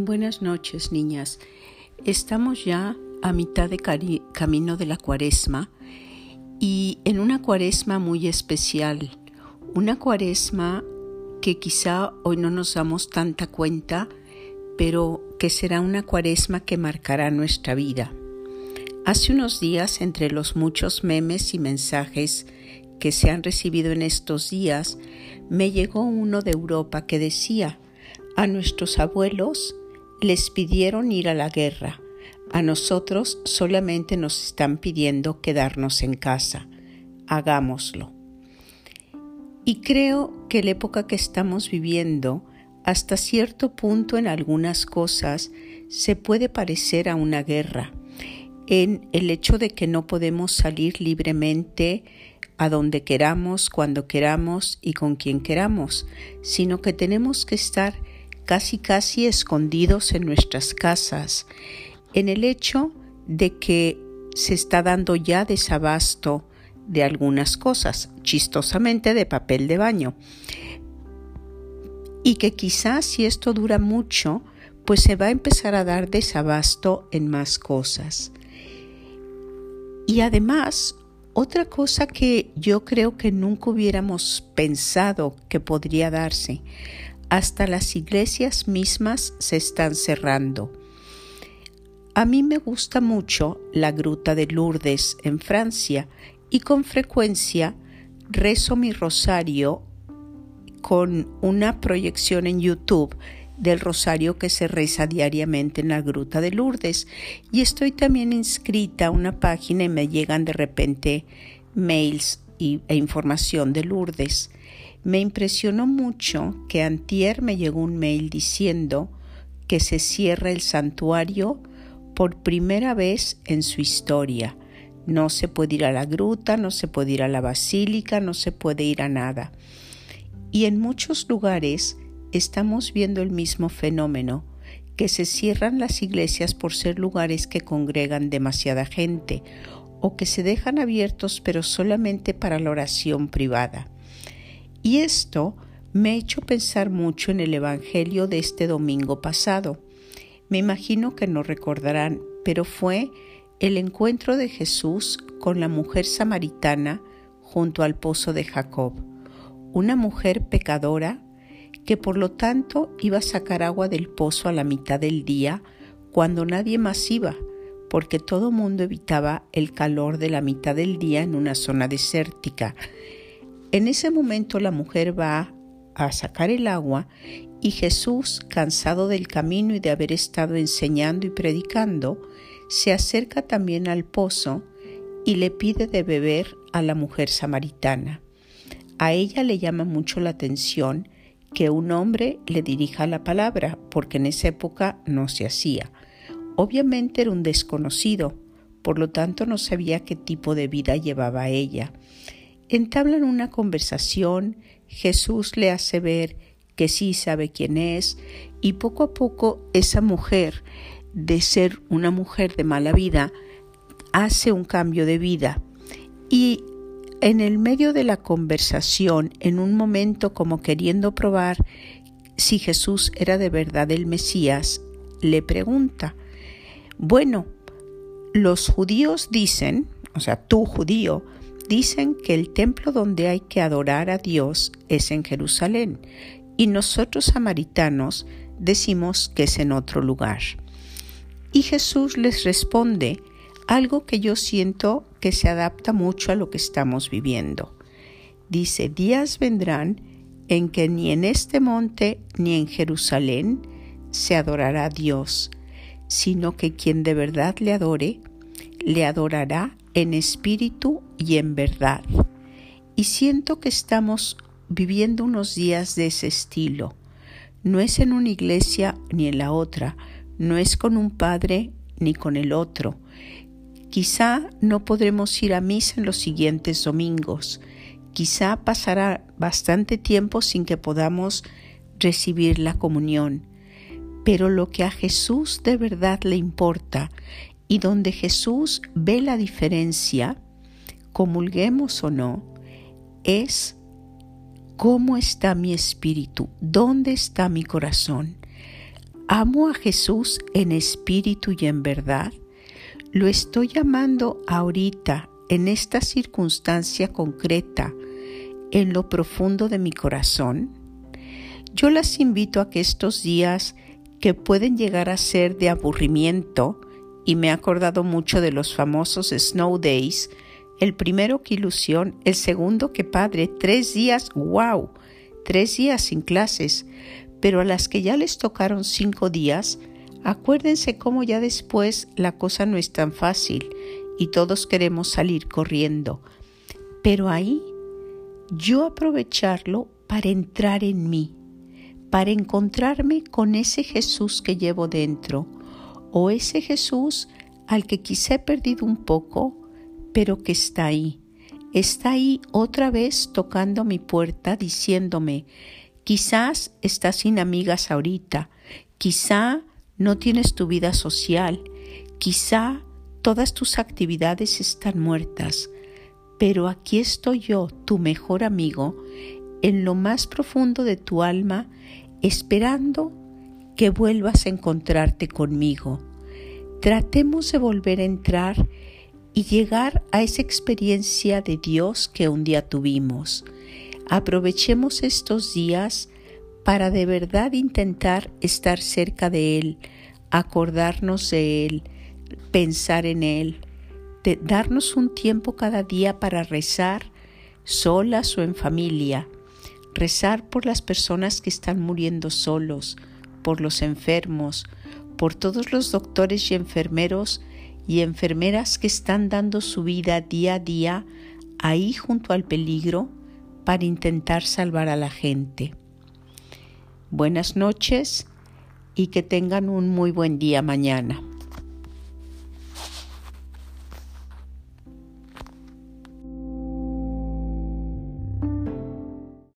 Buenas noches, niñas. Estamos ya a mitad de camino de la cuaresma y en una cuaresma muy especial, una cuaresma que quizá hoy no nos damos tanta cuenta, pero que será una cuaresma que marcará nuestra vida. Hace unos días, entre los muchos memes y mensajes que se han recibido en estos días, me llegó uno de Europa que decía, a nuestros abuelos les pidieron ir a la guerra. A nosotros solamente nos están pidiendo quedarnos en casa. Hagámoslo. Y creo que la época que estamos viviendo, hasta cierto punto en algunas cosas, se puede parecer a una guerra, en el hecho de que no podemos salir libremente a donde queramos, cuando queramos y con quien queramos, sino que tenemos que estar casi casi escondidos en nuestras casas, en el hecho de que se está dando ya desabasto de algunas cosas, chistosamente de papel de baño, y que quizás si esto dura mucho, pues se va a empezar a dar desabasto en más cosas. Y además, otra cosa que yo creo que nunca hubiéramos pensado que podría darse, hasta las iglesias mismas se están cerrando. A mí me gusta mucho la Gruta de Lourdes en Francia y con frecuencia rezo mi rosario con una proyección en YouTube del rosario que se reza diariamente en la Gruta de Lourdes y estoy también inscrita a una página y me llegan de repente mails e información de Lourdes. Me impresionó mucho que antier me llegó un mail diciendo que se cierra el santuario por primera vez en su historia. No se puede ir a la gruta, no se puede ir a la basílica, no se puede ir a nada. Y en muchos lugares estamos viendo el mismo fenómeno, que se cierran las iglesias por ser lugares que congregan demasiada gente o que se dejan abiertos pero solamente para la oración privada. Y esto me ha hecho pensar mucho en el Evangelio de este domingo pasado. Me imagino que no recordarán, pero fue el encuentro de Jesús con la mujer samaritana junto al pozo de Jacob, una mujer pecadora que por lo tanto iba a sacar agua del pozo a la mitad del día cuando nadie más iba, porque todo mundo evitaba el calor de la mitad del día en una zona desértica en ese momento la mujer va a sacar el agua y Jesús, cansado del camino y de haber estado enseñando y predicando, se acerca también al pozo y le pide de beber a la mujer samaritana. A ella le llama mucho la atención que un hombre le dirija la palabra, porque en esa época no se hacía. Obviamente era un desconocido, por lo tanto no sabía qué tipo de vida llevaba ella. Entablan una conversación, Jesús le hace ver que sí sabe quién es y poco a poco esa mujer, de ser una mujer de mala vida, hace un cambio de vida. Y en el medio de la conversación, en un momento como queriendo probar si Jesús era de verdad el Mesías, le pregunta, bueno, los judíos dicen, o sea, tú judío, dicen que el templo donde hay que adorar a Dios es en Jerusalén y nosotros samaritanos decimos que es en otro lugar. Y Jesús les responde algo que yo siento que se adapta mucho a lo que estamos viviendo. Dice, días vendrán en que ni en este monte ni en Jerusalén se adorará a Dios, sino que quien de verdad le adore, le adorará en espíritu y en verdad. Y siento que estamos viviendo unos días de ese estilo. No es en una iglesia ni en la otra, no es con un padre ni con el otro. Quizá no podremos ir a misa en los siguientes domingos. Quizá pasará bastante tiempo sin que podamos recibir la comunión. Pero lo que a Jesús de verdad le importa y donde Jesús ve la diferencia, comulguemos o no, es cómo está mi espíritu, dónde está mi corazón. amo a Jesús en espíritu y en verdad. Lo estoy llamando ahorita, en esta circunstancia concreta, en lo profundo de mi corazón. Yo las invito a que estos días que pueden llegar a ser de aburrimiento, y me he acordado mucho de los famosos Snow Days, el primero que ilusión, el segundo que padre, tres días, wow, tres días sin clases, pero a las que ya les tocaron cinco días, acuérdense cómo ya después la cosa no es tan fácil y todos queremos salir corriendo. Pero ahí yo aprovecharlo para entrar en mí, para encontrarme con ese Jesús que llevo dentro, o ese Jesús al que quizá he perdido un poco, pero que está ahí. Está ahí otra vez tocando mi puerta diciéndome, quizás estás sin amigas ahorita, quizá no tienes tu vida social, quizá todas tus actividades están muertas, pero aquí estoy yo, tu mejor amigo, en lo más profundo de tu alma, esperando que vuelvas a encontrarte conmigo. Tratemos de volver a entrar y llegar a esa experiencia de Dios que un día tuvimos. Aprovechemos estos días para de verdad intentar estar cerca de Él, acordarnos de Él, pensar en Él, de darnos un tiempo cada día para rezar, solas o en familia, rezar por las personas que están muriendo solos, por los enfermos, por todos los doctores y enfermeros y enfermeras que están dando su vida día a día ahí junto al peligro para intentar salvar a la gente. Buenas noches y que tengan un muy buen día mañana.